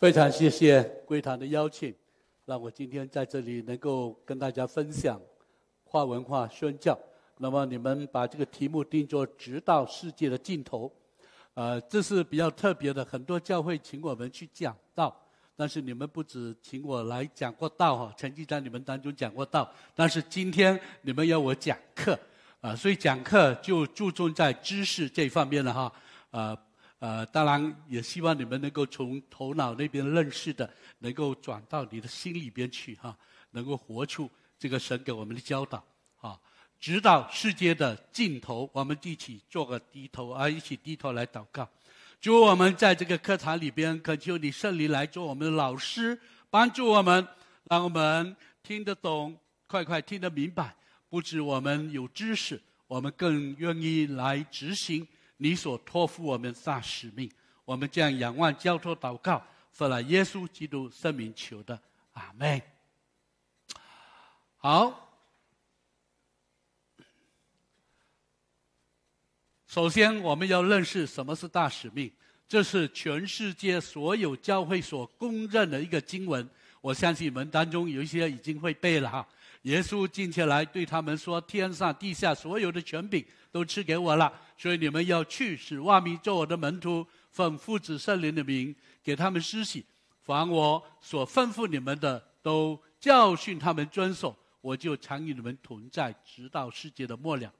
非常谢谢归堂的邀请，让我今天在这里能够跟大家分享跨文化宣教。那么你们把这个题目定做“直到世界的尽头”，呃，这是比较特别的。很多教会请我们去讲道，但是你们不止请我来讲过道哈，曾经在你们当中讲过道，但是今天你们要我讲课，啊，所以讲课就注重在知识这方面了哈，啊。呃，当然也希望你们能够从头脑那边认识的，能够转到你的心里边去哈，能够活出这个神给我们的教导啊，直到世界的尽头，我们一起做个低头啊，一起低头来祷告。主，我们在这个课堂里边，恳求你圣灵来做我们的老师，帮助我们，让我们听得懂，快快听得明白。不止我们有知识，我们更愿意来执行。你所托付我们大使命，我们将仰望交托祷告，奉了耶稣基督圣名求的，阿门。好，首先我们要认识什么是大使命，这是全世界所有教会所公认的一个经文。我相信你们当中有一些已经会背了哈。耶稣进前来对他们说：“天上地下所有的权柄都赐给我了。”所以你们要去使万民做我的门徒，奉父子圣灵的名给他们施洗，凡我所吩咐你们的，都教训他们遵守。我就常与你们同在，直到世界的末了。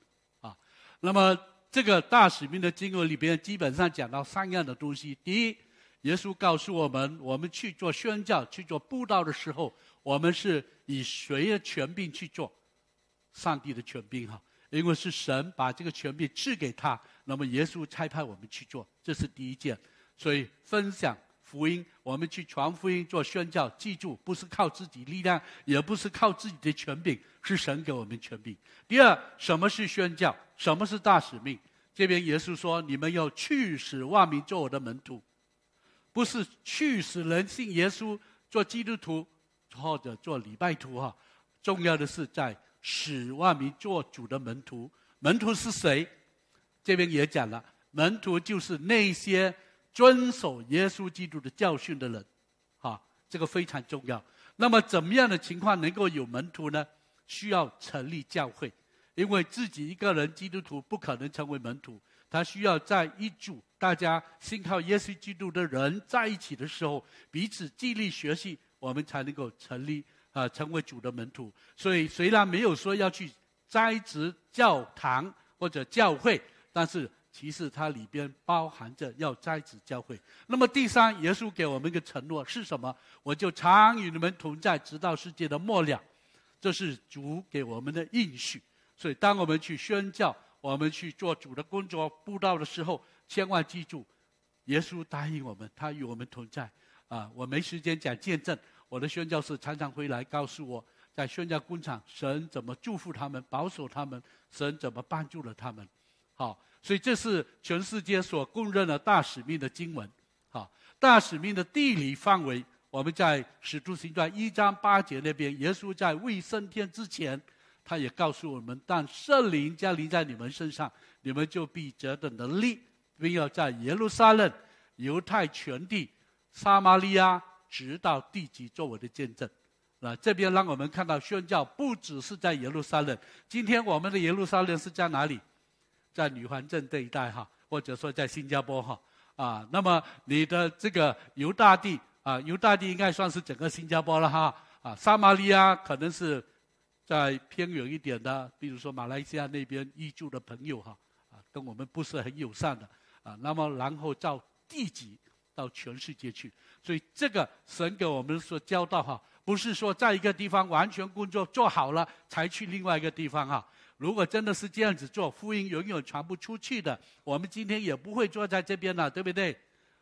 啊，那么这个大使命的经文里边，基本上讲到三样的东西。第一，耶稣告诉我们，我们去做宣教、去做布道的时候，我们是以谁的权柄去做？上帝的权柄，哈。因为是神把这个权柄赐给他，那么耶稣差派我们去做，这是第一件。所以分享福音，我们去传福音、做宣教，记住不是靠自己力量，也不是靠自己的权柄，是神给我们权柄。第二，什么是宣教？什么是大使命？这边耶稣说：“你们要去使万民做我的门徒，不是去使人信耶稣做基督徒或者做礼拜徒哈。重要的是在。”使万民做主的门徒，门徒是谁？这边也讲了，门徒就是那些遵守耶稣基督的教训的人，哈，这个非常重要。那么怎么样的情况能够有门徒呢？需要成立教会，因为自己一个人基督徒不可能成为门徒，他需要在一组大家信靠耶稣基督的人在一起的时候，彼此激励学习，我们才能够成立。啊，成为主的门徒，所以虽然没有说要去栽植教堂或者教会，但是其实它里边包含着要栽植教会。那么第三，耶稣给我们一个承诺是什么？我就常与你们同在，直到世界的末了。这是主给我们的应许。所以，当我们去宣教，我们去做主的工作、布道的时候，千万记住，耶稣答应我们，他与我们同在。啊，我没时间讲见证。我的宣教士常常会来告诉我，在宣教工厂，神怎么祝福他们、保守他们，神怎么帮助了他们。好，所以这是全世界所公认的大使命的经文。好，大使命的地理范围，我们在使徒行传一章八节那边，耶稣在未升天之前，他也告诉我们：当圣灵降临在你们身上，你们就必得的能力，并要在耶路撒冷、犹太全地、撒玛利亚。直到地级做我的见证，啊，这边让我们看到宣教不只是在耶路撒冷。今天我们的耶路撒冷是在哪里？在女皇镇这一带哈，或者说在新加坡哈，啊，那么你的这个犹大地啊，犹大地应该算是整个新加坡了哈，啊，撒玛利亚可能是在偏远一点的，比如说马来西亚那边居住的朋友哈，啊，跟我们不是很友善的，啊，那么然后到地级。到全世界去，所以这个神给我们所教导哈，不是说在一个地方完全工作做好了才去另外一个地方哈。如果真的是这样子做，福音永远传不出去的，我们今天也不会坐在这边了，对不对？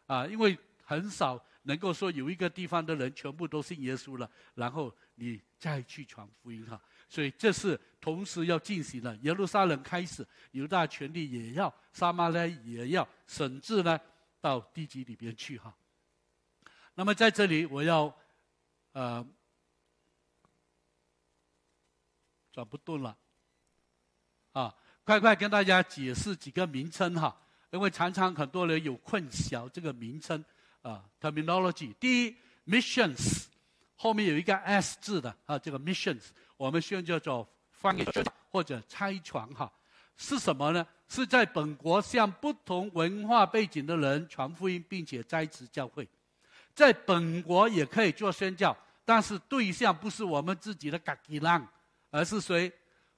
啊，因为很少能够说有一个地方的人全部都信耶稣了，然后你再去传福音哈。所以这是同时要进行的。耶路撒冷开始，犹大权力也要，撒马勒也要，甚至呢。到地级里边去哈。那么在这里，我要呃转不动了啊！快快跟大家解释几个名称哈，因为常常很多人有混淆这个名称啊 terminology。第一，missions 后面有一个 s 字的啊，这个 missions 我们现在叫做翻译或者拆船哈，是什么呢？是在本国向不同文化背景的人传福音，并且栽植教会。在本国也可以做宣教，但是对象不是我们自己的嘎吉浪，而是谁？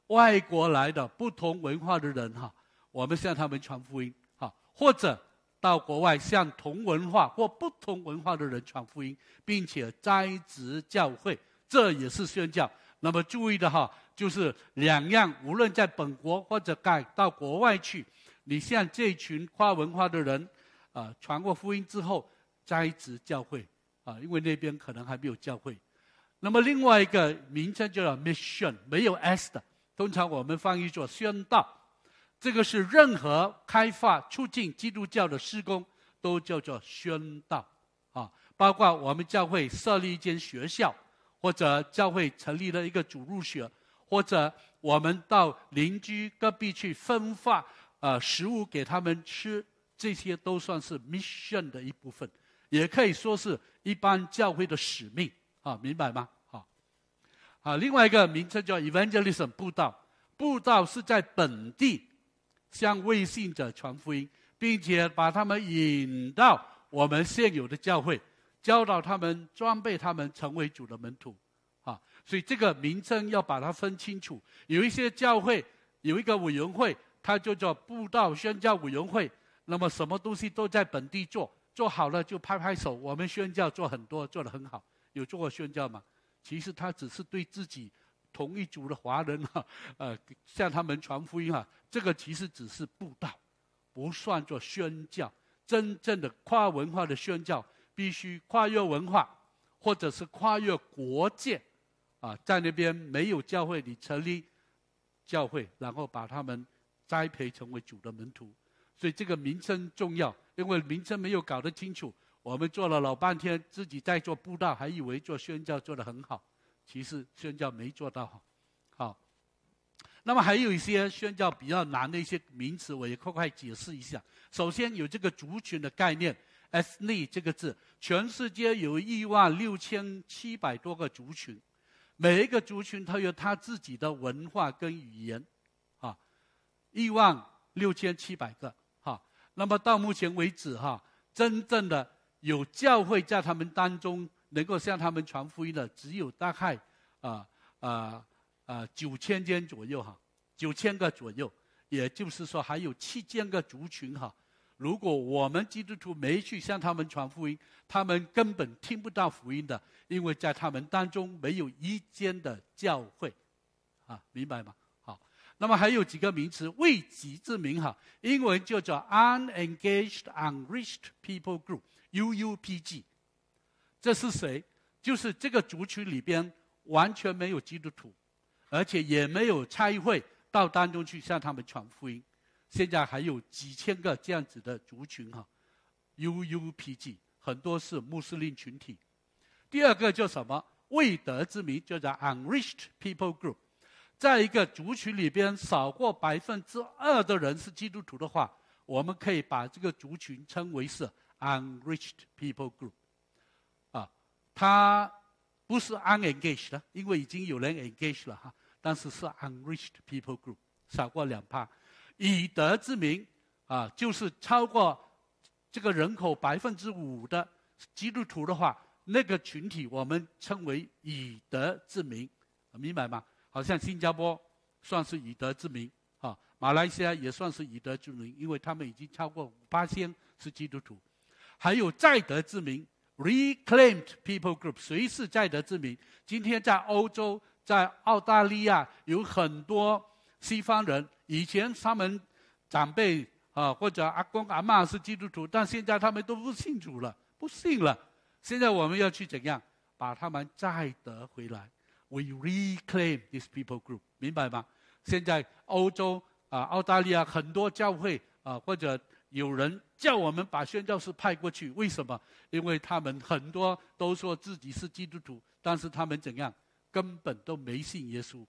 外国来的不同文化的人哈，我们向他们传福音哈，或者到国外向同文化或不同文化的人传福音，并且栽植教会，这也是宣教。那么注意的哈，就是两样，无论在本国或者改到国外去，你向这群跨文化的人啊传过福音之后，栽植教会啊，因为那边可能还没有教会。那么另外一个名称叫做 mission，没有 s 的。通常我们翻译作宣道，这个是任何开发促进基督教的施工都叫做宣道，啊，包括我们教会设立一间学校，或者教会成立了一个主入学，或者我们到邻居隔壁去分发呃食物给他们吃，这些都算是 mission 的一部分，也可以说是一般教会的使命，啊，明白吗？啊，另外一个名称叫 evangelism 布道，布道是在本地向未信者传福音，并且把他们引到我们现有的教会，教导他们，装备他们，成为主的门徒。所以这个名称要把它分清楚。有一些教会有一个委员会，它就叫布道宣教委员会，那么什么东西都在本地做，做好了就拍拍手，我们宣教做很多，做得很好。有做过宣教吗？其实他只是对自己同一族的华人哈，呃，向他们传福音啊。这个其实只是布道，不算作宣教。真正的跨文化的宣教，必须跨越文化，或者是跨越国界，啊，在那边没有教会，你成立教会，然后把他们栽培成为主的门徒。所以这个名称重要，因为名称没有搞得清楚。我们做了老半天，自己在做布道，还以为做宣教做得很好，其实宣教没做到好。好，那么还有一些宣教比较难的一些名词，我也快快解释一下。首先有这个族群的概念，ethnic 这个字，全世界有一万六千七百多个族群，每一个族群它有它自己的文化跟语言，啊，一万六千七百个，哈。那么到目前为止，哈，真正的。有教会在他们当中能够向他们传福音的，只有大概啊啊啊九千间左右哈，九千个左右，也就是说还有七千个族群哈。如果我们基督徒没去向他们传福音，他们根本听不到福音的，因为在他们当中没有一间的教会，啊，明白吗？好，那么还有几个名词，未及之名哈，英文就叫 unengaged unreached people group。UUPG，这是谁？就是这个族群里边完全没有基督徒，而且也没有差会到当中去向他们传福音。现在还有几千个这样子的族群哈，UUPG 很多是穆斯林群体。第二个叫什么？未得之名，叫做 Unreached People Group。在一个族群里边少过百分之二的人是基督徒的话，我们可以把这个族群称为是。Unreached people group，啊，它不是 unengaged 的，因为已经有人 engaged 了哈，但是是 unreached people group，少过两趴。以德之名，啊，就是超过这个人口百分之五的基督徒的话，那个群体我们称为以德之名，明白吗？好像新加坡算是以德之名，啊，马来西亚也算是以德之名，因为他们已经超过五八千是基督徒。还有在德之名，reclaimed people group，谁是在德之名？今天在欧洲，在澳大利亚有很多西方人，以前他们长辈啊或者阿公阿妈是基督徒，但现在他们都不信主了，不信了。现在我们要去怎样把他们再得回来？We reclaim these people group，明白吗？现在欧洲啊、澳大利亚很多教会啊或者。有人叫我们把宣教士派过去，为什么？因为他们很多都说自己是基督徒，但是他们怎样，根本都没信耶稣。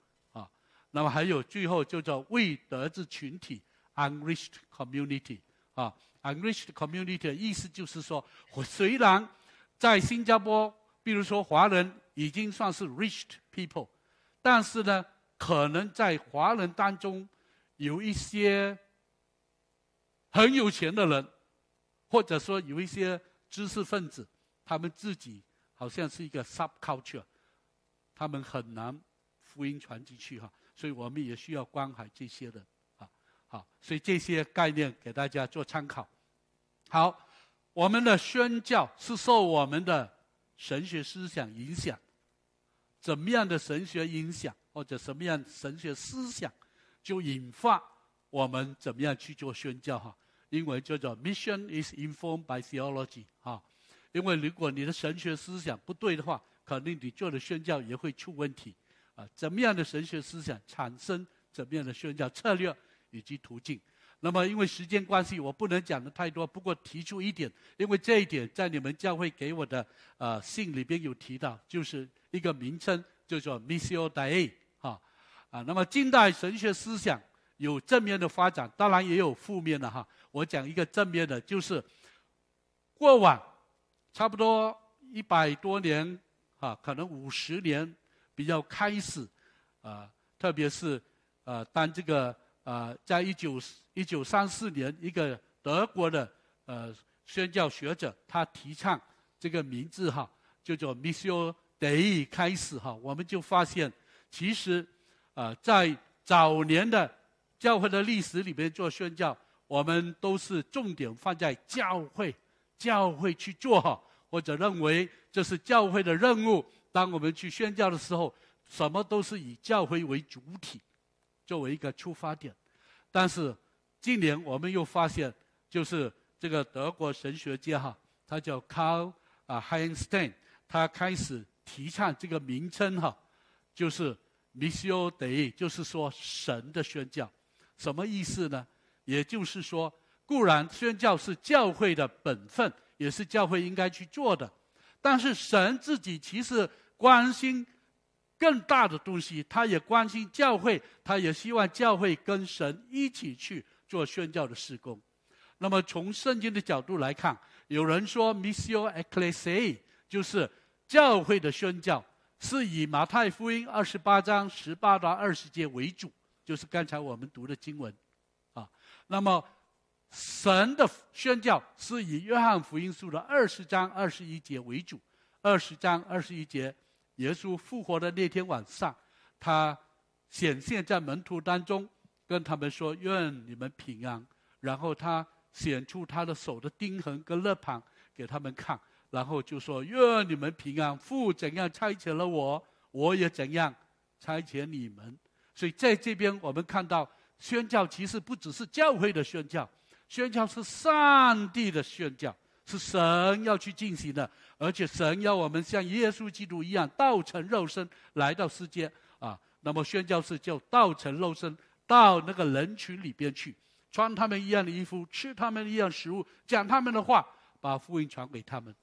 那么还有最后就叫未得之群体 （unreached community），啊，unreached community 意思就是说，虽然在新加坡，比如说华人已经算是 reached people，但是呢，可能在华人当中有一些很有钱的人，或者说有一些知识分子，他们自己好像是一个 subculture，他们很难福音传进去哈，所以我们也需要关怀这些人。好，所以这些概念给大家做参考。好，我们的宣教是受我们的神学思想影响，怎么样的神学影响，或者什么样神学思想，就引发我们怎么样去做宣教哈？英文叫做 “mission is informed by theology” 哈。因为如果你的神学思想不对的话，肯定你做的宣教也会出问题啊。怎么样的神学思想产生怎么样的宣教策略？以及途径。那么，因为时间关系，我不能讲的太多。不过提出一点，因为这一点在你们教会给我的呃信里边有提到，就是一个名称，叫做 Missio Dei 哈啊。那么近代神学思想有正面的发展，当然也有负面的哈。我讲一个正面的，就是过往差不多一百多年啊，可能五十年比较开始啊，特别是呃，当这个。啊，在一九一九三四年，一个德国的呃宣教学者，他提倡这个名字哈，叫做 Missio Dei 开始哈，我们就发现，其实啊，在早年的教会的历史里面做宣教，我们都是重点放在教会，教会去做哈，或者认为这是教会的任务。当我们去宣教的时候，什么都是以教会为主体。作为一个出发点，但是今年我们又发现，就是这个德国神学家哈，他叫 Carl 啊 Heinstein，他开始提倡这个名称哈，就是 Missio Dei，就是说神的宣教，什么意思呢？也就是说，固然宣教是教会的本分，也是教会应该去做的，但是神自己其实关心。更大的东西，他也关心教会，他也希望教会跟神一起去做宣教的事工。那么从圣经的角度来看，有人说 “Missio e c c l e s i 就是教会的宣教，是以马太福音二十八章十八到二十节为主，就是刚才我们读的经文啊。那么神的宣教是以约翰福音书的二十章二十一节为主，二十章二十一节。耶稣复活的那天晚上，他显现在门徒当中，跟他们说：“愿你们平安。”然后他显出他的手的钉痕跟肋旁给他们看，然后就说：“愿你们平安。父怎样差遣了我，我也怎样差遣你们。”所以在这边我们看到，宣教其实不只是教会的宣教，宣教是上帝的宣教。是神要去进行的，而且神要我们像耶稣基督一样道成肉身来到世间啊。那么宣教士就道成肉身到那个人群里边去，穿他们一样的衣服，吃他们一样食物，讲他们的话，把福音传给他们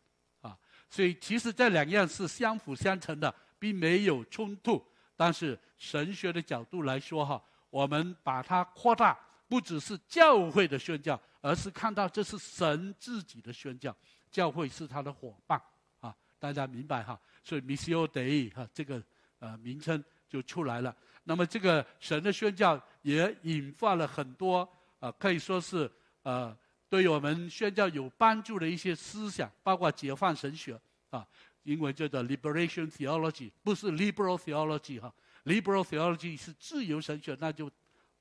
啊。所以其实这两样是相辅相成的，并没有冲突。但是神学的角度来说哈，我们把它扩大。不只是教会的宣教，而是看到这是神自己的宣教，教会是他的伙伴啊！大家明白哈？所以 Missio Dei 哈这个呃名称就出来了。那么这个神的宣教也引发了很多啊，可以说是呃对我们宣教有帮助的一些思想，包括解放神学啊，英文叫做 Liberation Theology，不是 Liberal Theology 哈，Liberal Theology 是自由神学，那就。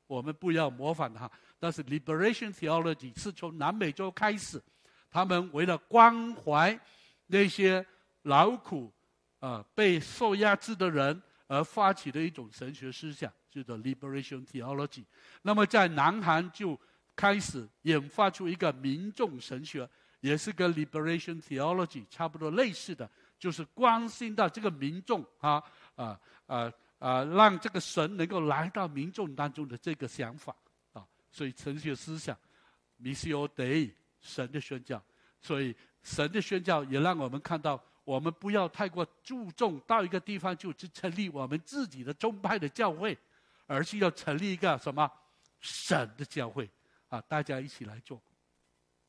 我们不要模仿他，但是 liberation theology 是从南美洲开始，他们为了关怀那些劳苦啊被受压制的人而发起的一种神学思想，叫做 liberation theology。那么在南韩就开始引发出一个民众神学，也是跟 liberation theology 差不多类似的，就是关心到这个民众啊啊啊。啊，让这个神能够来到民众当中的这个想法啊，所以神学思想，Missio Dei，神的宣教，所以神的宣教也让我们看到，我们不要太过注重到一个地方就去成立我们自己的宗派的教会，而是要成立一个什么神的教会啊，大家一起来做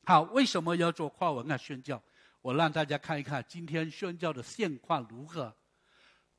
好，为什么要做跨文化宣教？我让大家看一看今天宣教的现况如何。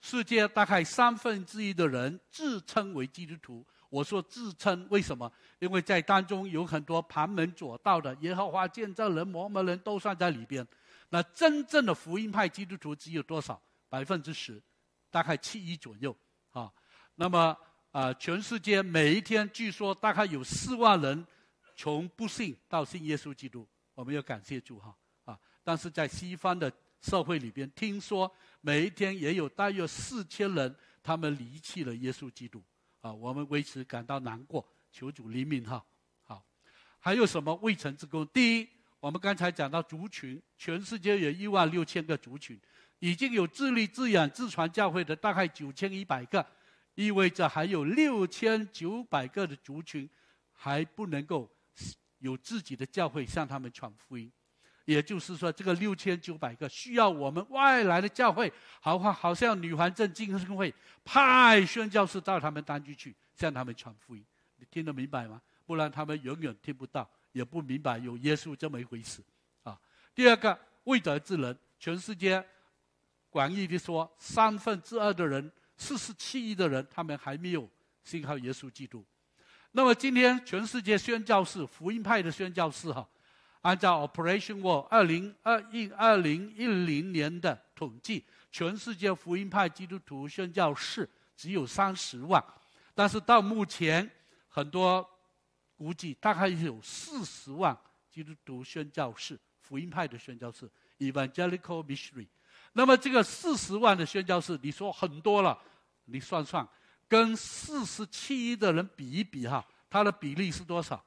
世界大概三分之一的人自称为基督徒。我说自称，为什么？因为在当中有很多旁门左道的耶和华见证人、摩门人都算在里边。那真正的福音派基督徒只有多少？百分之十，大概七亿左右啊。那么啊，全世界每一天据说大概有四万人从不信到信耶稣基督。我们要感谢主哈啊！但是在西方的社会里边，听说每一天也有大约四千人他们离弃了耶稣基督啊。我们为此感到难过，求主怜悯哈。好，还有什么未成之功？第一。我们刚才讲到族群，全世界有一万六千个族群，已经有自立自养自传教会的大概九千一百个，意味着还有六千九百个的族群还不能够有自己的教会向他们传福音。也就是说，这个六千九百个需要我们外来的教会，好好好像女环镇精神会派宣教士到他们当地去向他们传福音。你听得明白吗？不然他们永远听不到。也不明白有耶稣这么一回事，啊！第二个未得之人，全世界广义的说，三分之二的人，四十七亿的人，他们还没有信靠耶稣基督。那么今天全世界宣教士、福音派的宣教士，哈，按照 Operation World 二零二一二零一零年的统计，全世界福音派基督徒宣教士只有三十万，但是到目前很多。估计大概有四十万基督徒宣教士、福音派的宣教士 （Evangelical Missionary）。那么这个四十万的宣教士，你说很多了，你算算，跟四十七亿的人比一比哈，它的比例是多少？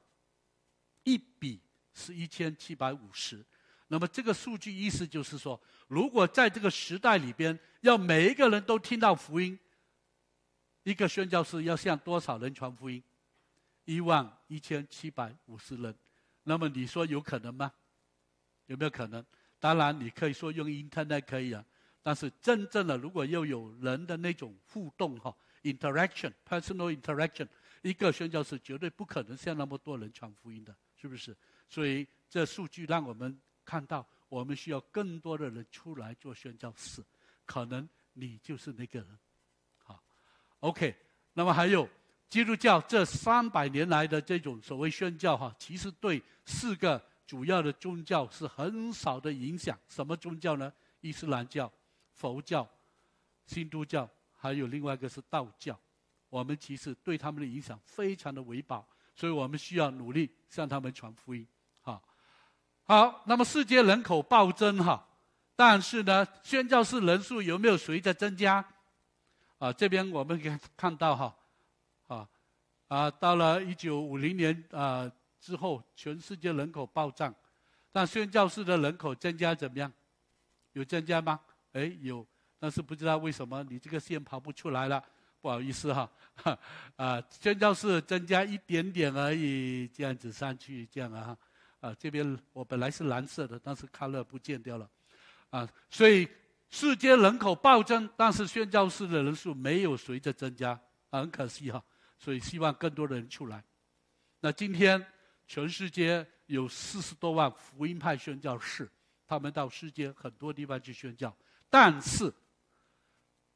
一比是一千七百五十。那么这个数据意思就是说，如果在这个时代里边，要每一个人都听到福音，一个宣教士要向多少人传福音？一万一千七百五十人，那么你说有可能吗？有没有可能？当然，你可以说用 Internet 可以啊，但是真正的如果又有人的那种互动哈，interaction，personal interaction，一个宣教士绝对不可能向那么多人传福音的，是不是？所以这数据让我们看到，我们需要更多的人出来做宣教士，可能你就是那个人。好，OK，那么还有。基督教这三百年来的这种所谓宣教哈，其实对四个主要的宗教是很少的影响。什么宗教呢？伊斯兰教、佛教、新都教，还有另外一个是道教。我们其实对他们的影响非常的微薄，所以我们需要努力向他们传福音。好，那么世界人口暴增哈，但是呢，宣教士人数有没有随着增加？啊，这边我们可以看到哈。啊，到了一九五零年啊之后，全世界人口暴涨，但宣教士的人口增加怎么样？有增加吗？哎，有，但是不知道为什么你这个线跑不出来了，不好意思哈。啊，宣教士增加一点点而已，这样子上去这样啊。啊，这边我本来是蓝色的，但是看了不见掉了。啊，所以世界人口暴增，但是宣教士的人数没有随着增加，很可惜哈。所以希望更多的人出来。那今天全世界有四十多万福音派宣教士，他们到世界很多地方去宣教。但是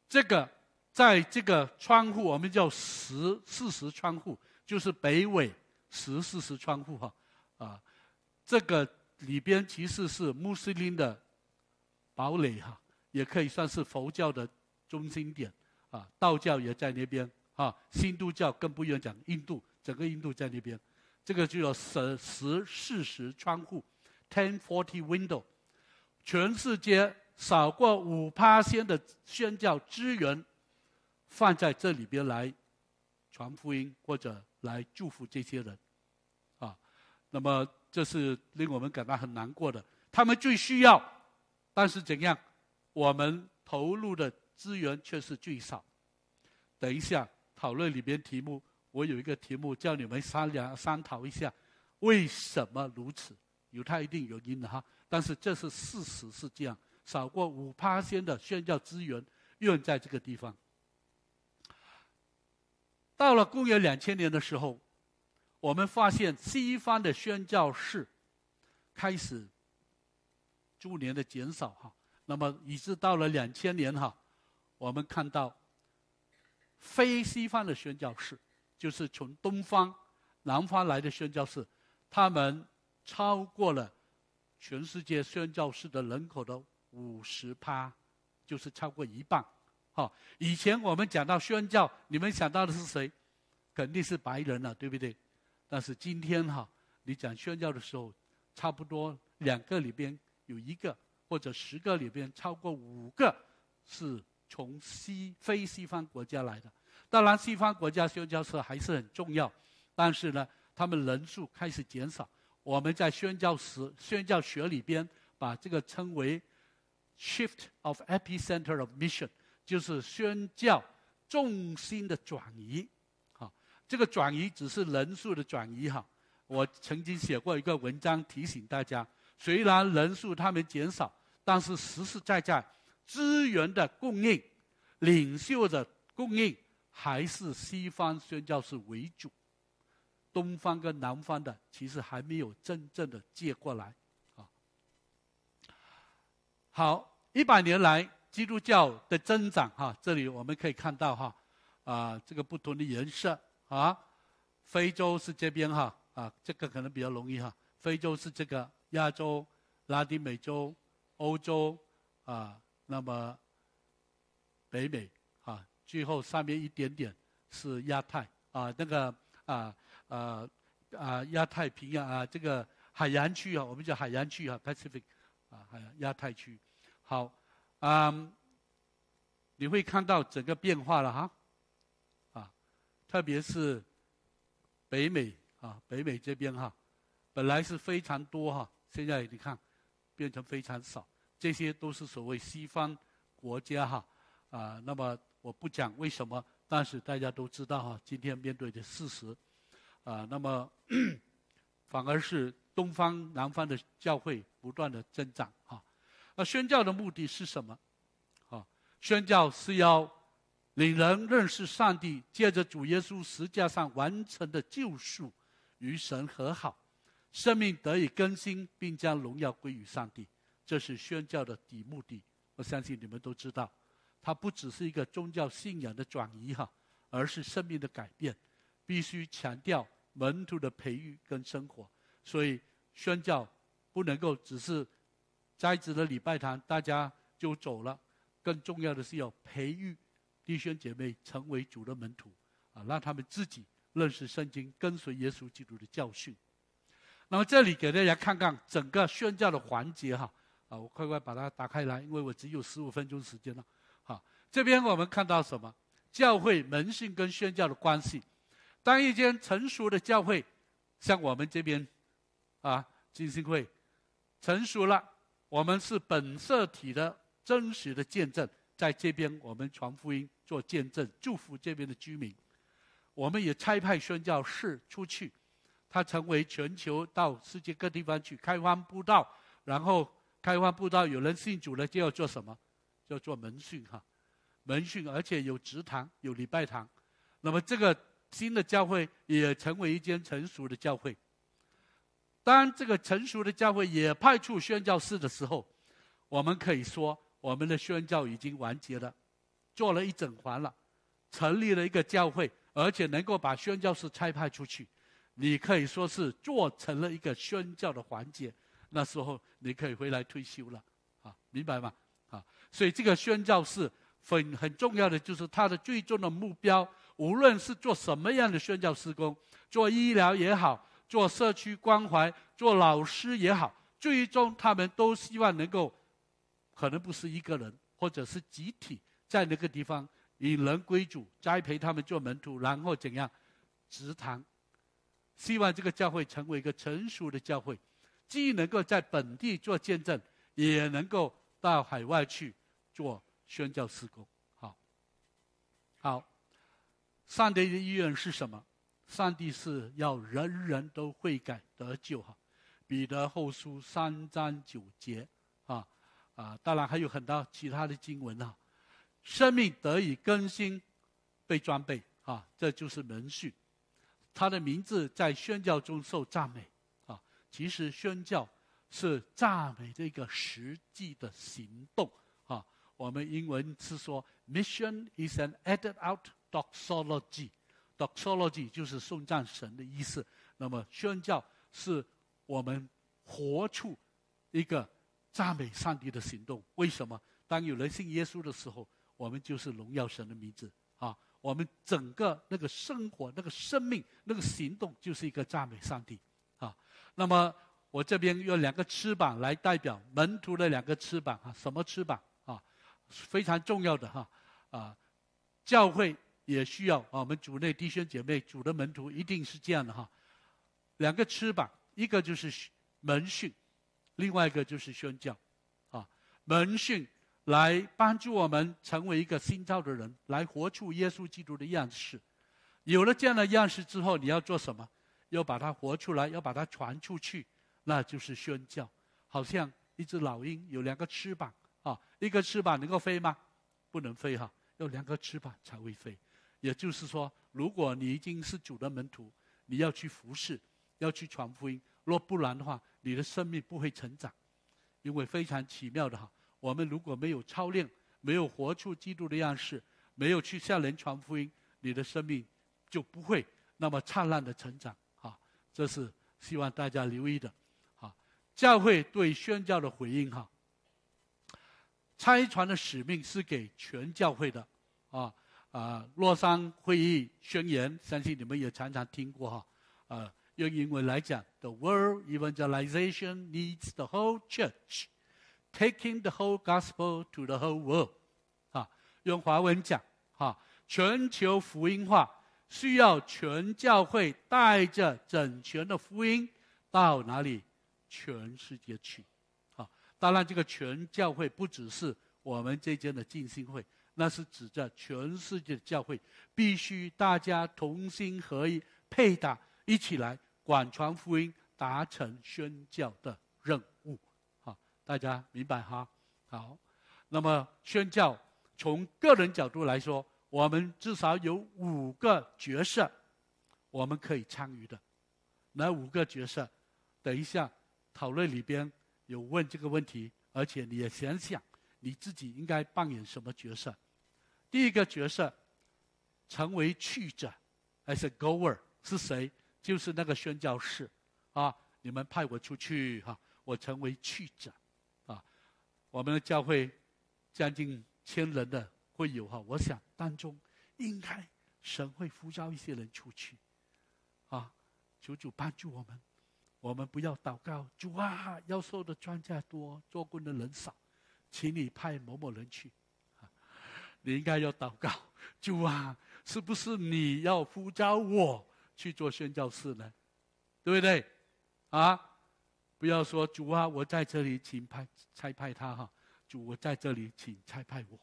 这个在这个窗户，我们叫十四十窗户，就是北纬十四十窗户哈啊，这个里边其实是穆斯林的堡垒哈，也可以算是佛教的中心点啊，道教也在那边。啊，新都教更不用讲，印度整个印度在那边，这个就叫十十四十窗户，ten forty window，全世界少过五趴仙的宣教资源放在这里边来传福音或者来祝福这些人，啊，那么这是令我们感到很难过的。他们最需要，但是怎样，我们投入的资源却是最少。等一下。讨论里边题目，我有一个题目叫你们商量商讨一下，为什么如此？有它一定原因的哈。但是这是事实是这样，少过五趴先的宣教资源用在这个地方。到了公元两千年的时候，我们发现西方的宣教士开始逐年的减少哈。那么，以致到了两千年哈，我们看到非西方的宣教士，就是从东方、南方来的宣教士，他们超过了全世界宣教士的人口的五十趴，就是超过一半。好，以前我们讲到宣教，你们想到的是谁？肯定是白人了，对不对？但是今天哈，你讲宣教的时候，差不多两个里边有一个。或者十个里边超过五个是从西非西方国家来的，当然西方国家宣教士还是很重要，但是呢，他们人数开始减少。我们在宣教时宣教学里边把这个称为 “shift of epicenter of mission”，就是宣教重心的转移。这个转移只是人数的转移哈。我曾经写过一个文章提醒大家，虽然人数他们减少。但是实实在在，资源的供应、领袖的供应，还是西方宣教士为主。东方跟南方的其实还没有真正的接过来。啊，好，一百年来基督教的增长，哈，这里我们可以看到，哈，啊，这个不同的颜色，啊，非洲是这边，哈，啊，这个可能比较容易，哈，非洲是这个，亚洲、拉丁美洲。欧洲啊，那么北美啊，最后上面一点点是亚太啊，那个啊啊啊亚太平洋啊，这个海洋区啊，我们叫海洋区啊，Pacific 啊，海洋亚太区。好，嗯，你会看到整个变化了哈，特别是北美啊，北美这边哈，本来是非常多哈，现在你看。变成非常少，这些都是所谓西方国家哈啊。那么我不讲为什么，但是大家都知道哈，今天面对的事实啊。那么 反而是东方、南方的教会不断的增长哈。那宣教的目的是什么？啊，宣教是要令人认识上帝，借着主耶稣十架上完成的救赎，与神和好。生命得以更新，并将荣耀归于上帝，这是宣教的底目的。我相信你们都知道，它不只是一个宗教信仰的转移哈，而是生命的改变，必须强调门徒的培育跟生活。所以宣教不能够只是栽植了礼拜堂，大家就走了。更重要的是要培育弟兄姐妹成为主的门徒啊，让他们自己认识圣经，跟随耶稣基督的教训。那么这里给大家看看整个宣教的环节哈，啊，我快快把它打开来，因为我只有十五分钟时间了。好，这边我们看到什么？教会门训跟宣教的关系。当一间成熟的教会，像我们这边，啊，金星会成熟了，我们是本色体的真实的见证，在这边我们传福音做见证，祝福这边的居民。我们也差派宣教士出去。他成为全球到世界各地方去开荒布道，然后开荒布道有人信主了，就要做什么？要做门训哈，门训，而且有职堂，有礼拜堂。那么这个新的教会也成为一间成熟的教会。当这个成熟的教会也派出宣教士的时候，我们可以说我们的宣教已经完结了，做了一整环了，成立了一个教会，而且能够把宣教士差派出去。你可以说是做成了一个宣教的环节，那时候你可以回来退休了，啊，明白吗？啊，所以这个宣教是很很重要的，就是它的最终的目标，无论是做什么样的宣教施工，做医疗也好，做社区关怀，做老师也好，最终他们都希望能够，可能不是一个人，或者是集体，在那个地方引人归主，栽培他们做门徒，然后怎样，直堂。希望这个教会成为一个成熟的教会，既能够在本地做见证，也能够到海外去做宣教施工。好，好，上帝的意愿是什么？上帝是要人人都悔改得救。哈，彼得后书三章九节，啊啊，当然还有很多其他的经文啊。生命得以更新，被装备，啊，这就是门训。他的名字在宣教中受赞美，啊，其实宣教是赞美的一个实际的行动啊。我们英文是说，mission is an added out doxology。doxology 就是颂赞神的意思。那么宣教是我们活出一个赞美上帝的行动。为什么？当有人信耶稣的时候，我们就是荣耀神的名字啊。我们整个那个生活、那个生命、那个行动，就是一个赞美上帝啊。那么我这边用两个翅膀来代表门徒的两个翅膀啊，什么翅膀啊？非常重要的哈啊，教会也需要啊。我们主内弟兄姐妹、主的门徒一定是这样的哈。两个翅膀，一个就是门训，另外一个就是宣教啊。门训。来帮助我们成为一个新造的人，来活出耶稣基督的样式。有了这样的样式之后，你要做什么？要把它活出来，要把它传出去，那就是宣教。好像一只老鹰有两个翅膀啊，一个翅膀能够飞吗？不能飞哈，要两个翅膀才会飞。也就是说，如果你已经是主的门徒，你要去服侍，要去传福音。若不然的话，你的生命不会成长，因为非常奇妙的哈。我们如果没有操练，没有活出基督的样式，没有去向人传福音，你的生命就不会那么灿烂的成长。啊，这是希望大家留意的。啊，教会对宣教的回应，哈，拆传的使命是给全教会的。啊啊，洛桑会议宣言，相信你们也常常听过哈。啊，用英文来讲，The world evangelization needs the whole church。Taking the whole gospel to the whole world，啊，用华文讲，哈，全球福音化需要全教会带着整全的福音到哪里？全世界去，啊，当然这个全教会不只是我们这间的浸信会，那是指着全世界的教会，必须大家同心合一，配搭一起来广传福音，达成宣教的任务。大家明白哈？好，那么宣教从个人角度来说，我们至少有五个角色，我们可以参与的。哪五个角色？等一下讨论里边有问这个问题，而且你也想想你自己应该扮演什么角色。第一个角色，成为去者，as a goer 是谁？就是那个宣教士啊！你们派我出去哈，我成为去者。我们的教会将近千人的会有哈，我想当中应该神会呼召一些人出去，啊，求主帮助我们，我们不要祷告主啊，要受的庄稼多，做工的人少，请你派某某人去，啊，你应该要祷告主啊，是不是你要呼召我去做宣教士呢？对不对？啊？不要说主啊，我在这里，请派差派他哈。主，我在这里，请差派我，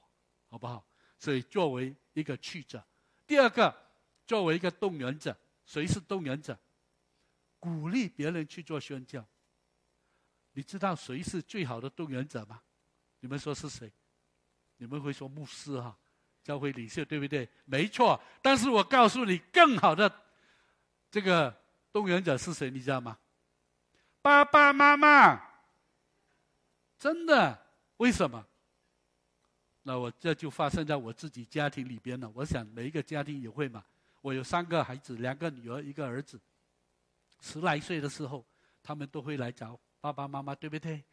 好不好？所以作为一个去者，第二个作为一个动员者，谁是动员者？鼓励别人去做宣教。你知道谁是最好的动员者吗？你们说是谁？你们会说牧师哈，教会领袖对不对？没错。但是我告诉你，更好的这个动员者是谁？你知道吗？爸爸妈妈，真的？为什么？那我这就发生在我自己家庭里边了。我想每一个家庭也会嘛。我有三个孩子，两个女儿，一个儿子。十来岁的时候，他们都会来找爸爸妈妈，对不对？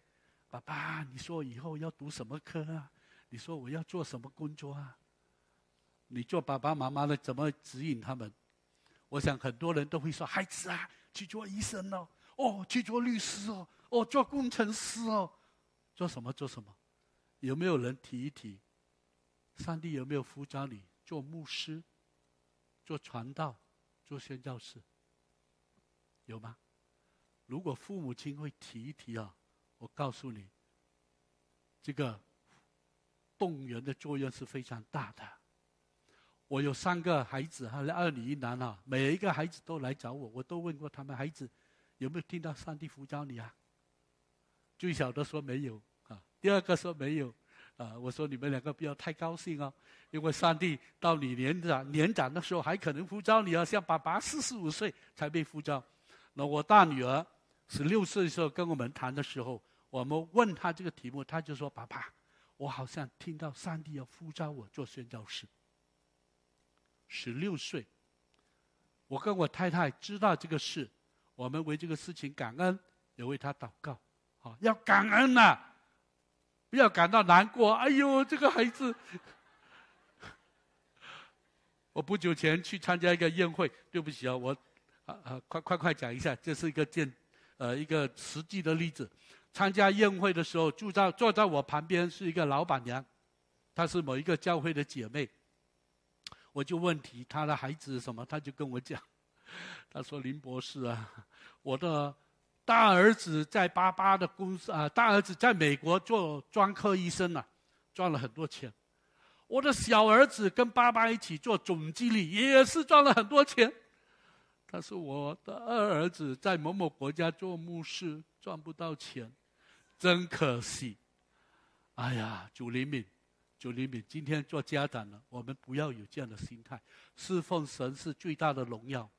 爸爸，你说以后要读什么科啊？你说我要做什么工作啊？你做爸爸妈妈的怎么指引他们？我想很多人都会说：“孩子啊，去做医生哦。”哦，去做律师哦，哦，做工程师哦，做什么做什么？有没有人提一提？上帝有没有呼召你做牧师、做传道、做宣教士？有吗？如果父母亲会提一提啊，我告诉你，这个动员的作用是非常大的。我有三个孩子哈，二女一男啊，每一个孩子都来找我，我都问过他们孩子。有没有听到上帝呼召你啊？最小的说没有啊，第二个说没有啊。我说你们两个不要太高兴哦，因为上帝到你年长年长的时候还可能呼召你啊，像爸爸四十五岁才被呼召。那我大女儿十六岁的时候跟我们谈的时候，我们问他这个题目，他就说：“爸爸，我好像听到上帝要呼召我做宣教士。”十六岁，我跟我太太知道这个事，我们为这个事情感恩，也为他祷告。好，要感恩呐，不要感到难过。哎呦，这个孩子！我不久前去参加一个宴会，对不起啊，我啊啊，快快快讲一下，这是一个见，呃，一个实际的例子。参加宴会的时候，住在坐在我旁边是一个老板娘，她是某一个教会的姐妹。我就问题她的孩子什么，她就跟我讲，他说林博士啊，我的大儿子在巴巴的公司啊，大儿子在美国做专科医生啊，赚了很多钱。我的小儿子跟爸爸一起做总经理，也是赚了很多钱。他说：“我的二儿子在某某国家做牧师，赚不到钱，真可惜。”哎呀，主灵敏，主灵敏，今天做家长的，我们不要有这样的心态。侍奉神是最大的荣耀，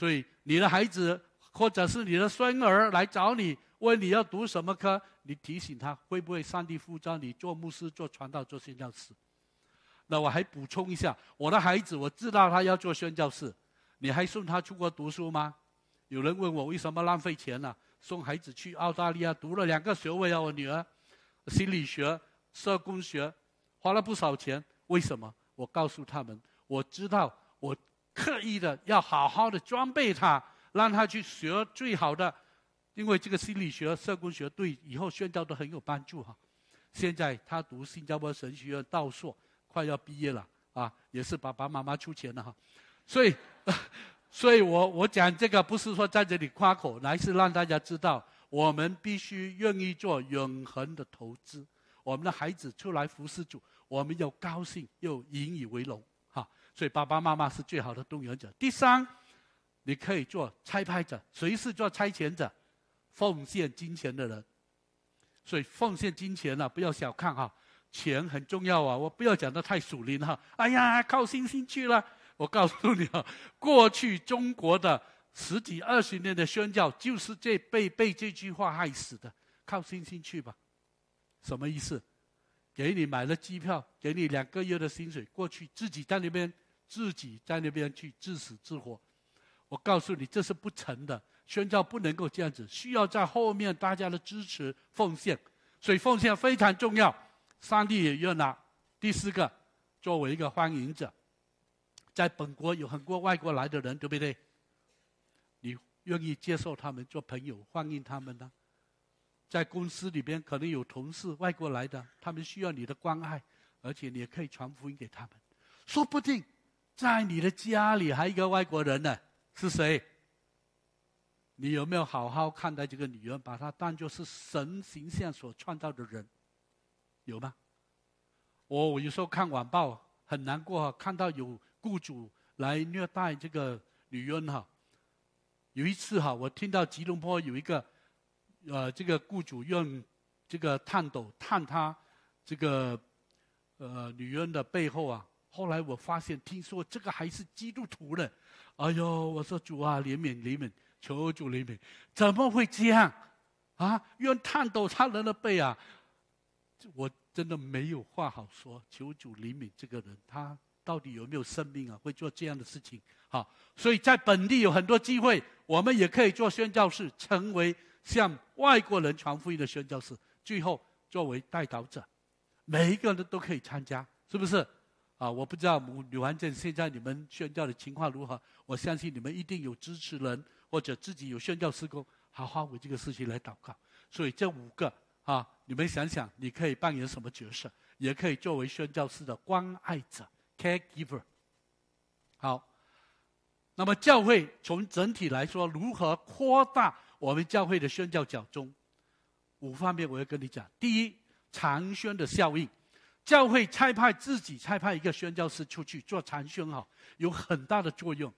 所以你的孩子或者是你的孙儿来找你，问你要读什么科，你提醒他会不会上帝呼召你做牧师、做传道、做宣教士。那我还补充一下，我的孩子，我知道他要做宣教士，你还送他出国读书吗？有人问我为什么浪费钱呢？送孩子去澳大利亚读了两个学位啊，我女儿，心理学、社工学，花了不少钱。为什么？我告诉他们，我知道刻意的要好好的装备他，让他去学最好的，因为这个心理学、社工学对以后宣教都很有帮助哈。现在他读新加坡神学院道硕。快要毕业了啊，也是爸爸妈妈出钱的哈，所以，所以我我讲这个不是说在这里夸口，来是让大家知道，我们必须愿意做永恒的投资。我们的孩子出来服侍主，我们要高兴又引以为荣。所以爸爸妈妈是最好的动员者。第三，你可以做拆派者，谁是做差遣者？奉献金钱的人。所以奉献金钱呢，不要小看哈。钱很重要啊！我不要讲的太属灵哈。哎呀，靠星星去了！我告诉你啊，过去中国的十几二十年的宣教，就是这被被这句话害死的。靠星星去吧，什么意思？给你买了机票，给你两个月的薪水，过去自己在那边，自己在那边去自死自活。我告诉你，这是不成的。宣教不能够这样子，需要在后面大家的支持奉献，所以奉献非常重要。上帝也愿拿第四个作为一个欢迎者，在本国有很多外国来的人，对不对？你愿意接受他们做朋友，欢迎他们呢？在公司里边可能有同事外国来的，他们需要你的关爱，而且你也可以传福音给他们。说不定在你的家里还一个外国人呢，是谁？你有没有好好看待这个女人，把她当作是神形象所创造的人？有吗？我我有时候看晚报很难过，看到有雇主来虐待这个女人哈。有一次哈，我听到吉隆坡有一个，呃，这个雇主用这个探斗探他这个呃女人的背后啊。后来我发现，听说这个还是基督徒呢。哎呦，我说主啊，怜悯怜悯，求主怜悯，怎么会这样啊？用颤抖他人的背啊！我真的没有话好说，求主怜悯这个人，他到底有没有生命啊？会做这样的事情？好，所以在本地有很多机会，我们也可以做宣教士，成为向外国人传福音的宣教士，最后作为代祷者，每一个人都可以参加，是不是？啊，我不知道女环镇现在你们宣教的情况如何，我相信你们一定有支持人或者自己有宣教施工，好好为这个事情来祷告。所以这五个。啊，你们想想，你可以扮演什么角色？也可以作为宣教师的关爱者 （caregiver）。好，那么教会从整体来说，如何扩大我们教会的宣教角中？五方面我要跟你讲。第一，长宣的效应，教会差派自己差派一个宣教师出去做长宣，哈，有很大的作用。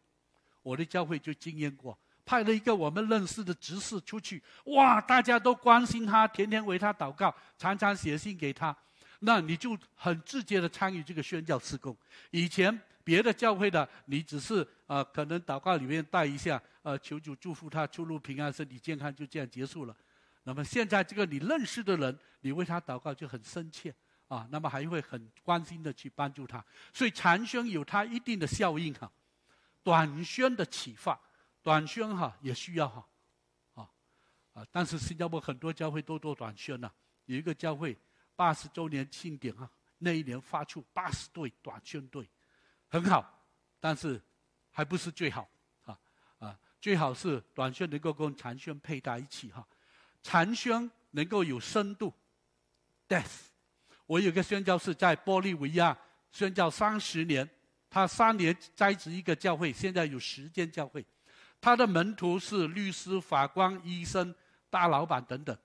我的教会就经验过。派了一个我们认识的执事出去，哇！大家都关心他，天天为他祷告，常常写信给他。那你就很直接的参与这个宣教施工。以前别的教会的，你只是啊，可能祷告里面带一下，呃，求主祝福他出入平安、身体健康，就这样结束了。那么现在这个你认识的人，你为他祷告就很深切啊，那么还会很关心的去帮助他。所以长宣有它一定的效应哈，短宣的启发，短宣哈也需要哈，啊啊，但是新加坡很多教会都做短宣了，有一个教会八十周年庆典哈，那一年发出八十对短宣队，很好，但是还不是最好啊啊，最好是短宣能够跟长宣配搭一起哈。长宣能够有深度，death。我有个宣教士在玻利维亚宣教三十年，他三年栽植一个教会，现在有十间教会。他的门徒是律师、法官、医生、大老板等等。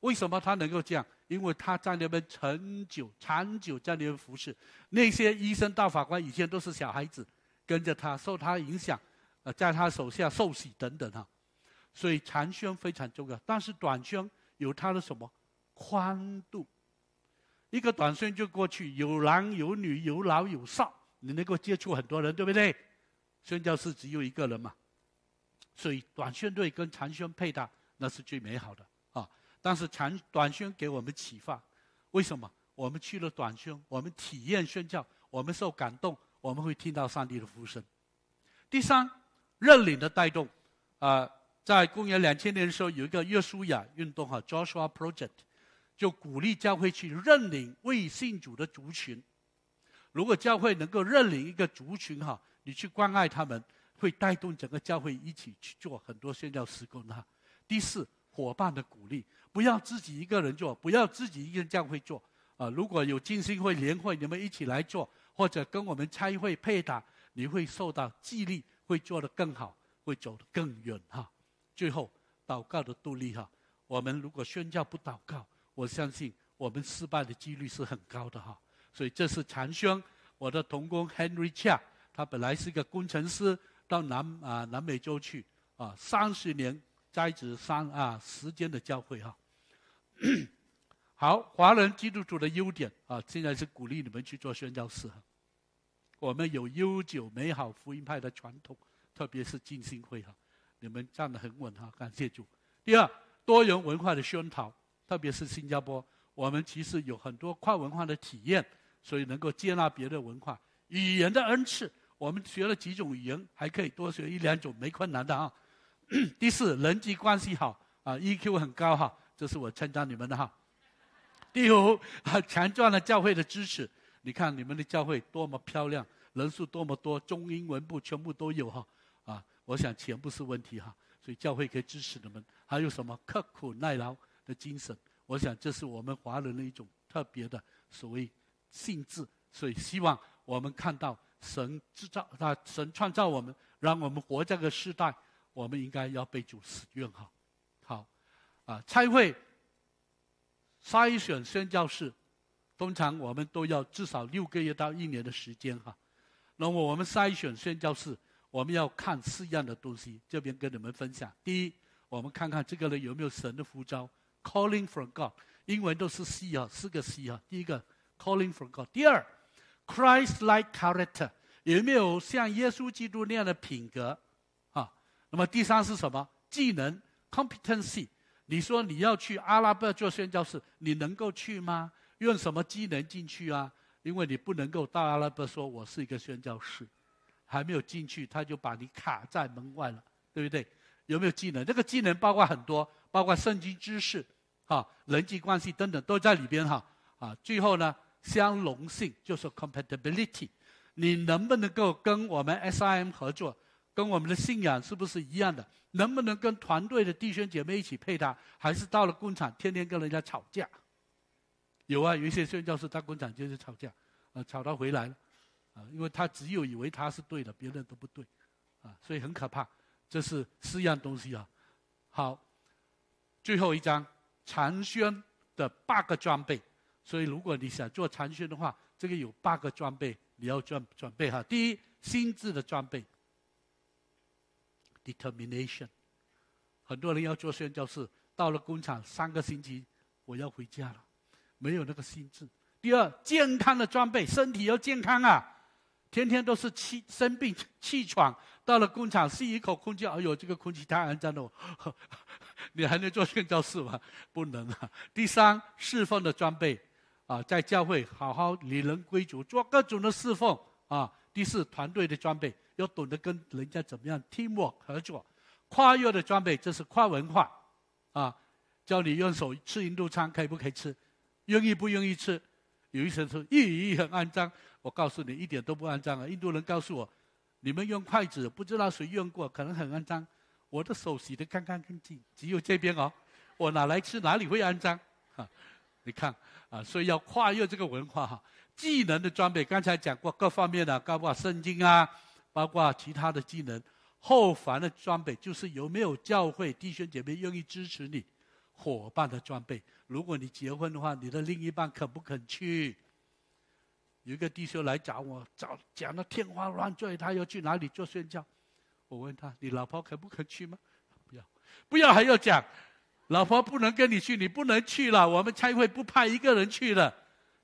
为什么他能够这样？因为他在那边长久、长久在那边服侍。那些医生、大法官以前都是小孩子，跟着他受他影响，呃，在他手下受洗等等哈。所以长宣非常重要，但是短宣有它的什么宽度？一个短宣就过去，有男有女，有老有少，你能够接触很多人，对不对？宣教士只有一个人嘛，所以短宣队跟长宣配搭，那是最美好的啊。但是长短宣给我们启发，为什么？我们去了短宣，我们体验宣教，我们受感动，我们会听到上帝的呼声。第三，认领的带动啊。在公元两千年的时候，有一个约书亚运动哈，Joshua Project，就鼓励教会去认领未信主的族群。如果教会能够认领一个族群哈，你去关爱他们，会带动整个教会一起去做很多宣教施工哈。第四，伙伴的鼓励，不要自己一个人做，不要自己一个人教会做啊。如果有金星会联会，你们一起来做，或者跟我们差会配搭，你会受到激励，会做得更好，会走得更远哈。最后，祷告的独立哈，我们如果宣教不祷告，我相信我们失败的几率是很高的哈。所以这是长宣，我的同工 Henry Chia，他本来是一个工程师，到南啊南美洲去啊，三十年栽植三啊时间的教会哈。好，华人基督徒的优点啊，现在是鼓励你们去做宣教士哈。我们有悠久美好福音派的传统，特别是浸信会哈。你们站得很稳哈，感谢主。第二，多元文化的熏陶，特别是新加坡，我们其实有很多跨文化的体验，所以能够接纳别的文化。语言的恩赐，我们学了几种语言，还可以多学一两种，没困难的啊。第四，人际关系好啊，EQ 很高哈，这是我称赞你们的哈。第五，强壮了教会的支持，你看你们的教会多么漂亮，人数多么多，中英文部全部都有哈。啊我想钱不是问题哈，所以教会可以支持你们。还有什么刻苦耐劳的精神？我想这是我们华人的一种特别的所谓性质。所以希望我们看到神制造他神创造我们，让我们活这个时代，我们应该要被主使用哈。好，啊，参会筛选宣教士，通常我们都要至少六个月到一年的时间哈。那么我们筛选宣教士。我们要看四样的东西，这边跟你们分享。第一，我们看看这个人有没有神的呼召，calling from God，英文都是 C 啊，四个 C 啊。第一个，calling from God。第二，Christ-like character，有没有像耶稣基督那样的品格啊？那么第三是什么？技能，competency。你说你要去阿拉伯做宣教士，你能够去吗？用什么技能进去啊？因为你不能够到阿拉伯说我是一个宣教士。还没有进去，他就把你卡在门外了，对不对？有没有技能？这个技能包括很多，包括圣经知识、哈人际关系等等都在里边哈。啊，最后呢，相容性就是 compatibility，你能不能够跟我们 SIM 合作？跟我们的信仰是不是一样的？能不能跟团队的弟兄姐妹一起配搭？还是到了工厂天天跟人家吵架？有啊，有一些宣教士到工厂就是吵架，啊，吵到回来了。啊，因为他只有以为他是对的，别人都不对，啊，所以很可怕。这是四样东西啊。好，最后一张长宣的八个装备。所以如果你想做长宣的话，这个有八个装备你要准准备哈。第一，心智的装备，determination。很多人要做宣教士，到了工厂三个星期，我要回家了，没有那个心智。第二，健康的装备，身体要健康啊。天天都是气生病气喘，到了工厂吸一口空气，哎呦，这个空气太肮脏了，你还能做宣教士吗？不能啊。第三，侍奉的装备啊，在教会好好理人归主，做各种的侍奉啊。第四，团队的装备要懂得跟人家怎么样 teamwork 合作。跨越的装备，这是跨文化啊，教你用手吃印度餐可以不可以吃？愿意不愿意吃？有一些说，咦咦很肮脏。我告诉你，一点都不肮脏啊！印度人告诉我，你们用筷子，不知道谁用过，可能很肮脏。我的手洗得干干净净，只有这边哦，我拿来吃哪里会肮脏？啊，你看啊，所以要跨越这个文化哈。技能的装备，刚才讲过各方面的，包括圣经啊，包括其他的技能。后防的装备就是有没有教会弟兄姐妹愿意支持你，伙伴的装备。如果你结婚的话，你的另一半肯不肯去？有一个弟兄来找我，找讲的天花乱坠，他要去哪里做宣教？我问他：“你老婆肯不肯去吗？”不要，不要还要讲，老婆不能跟你去，你不能去了。我们开会不派一个人去的，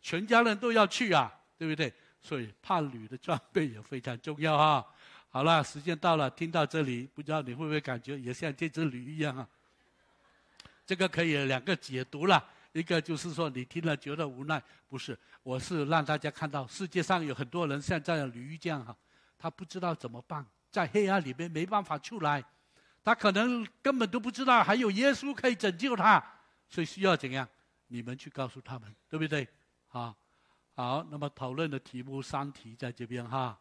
全家人都要去啊，对不对？所以伴侣的装备也非常重要啊。好了，时间到了，听到这里，不知道你会不会感觉也像这只驴一样啊？这个可以两个解读了，一个就是说你听了觉得无奈，不是。我是让大家看到，世界上有很多人像这样驴这样哈，他不知道怎么办，在黑暗里面没办法出来，他可能根本都不知道还有耶稣可以拯救他，所以需要怎样？你们去告诉他们，对不对？好，好，那么讨论的题目三题在这边哈，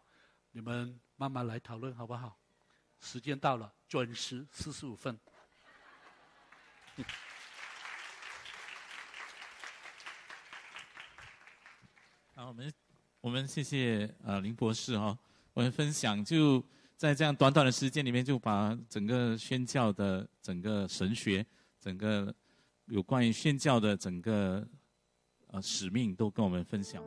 你们慢慢来讨论好不好？时间到了，准时四十五分。好，我们我们谢谢呃林博士哈，我们分享就在这样短短的时间里面，就把整个宣教的整个神学，整个有关于宣教的整个呃使命都跟我们分享。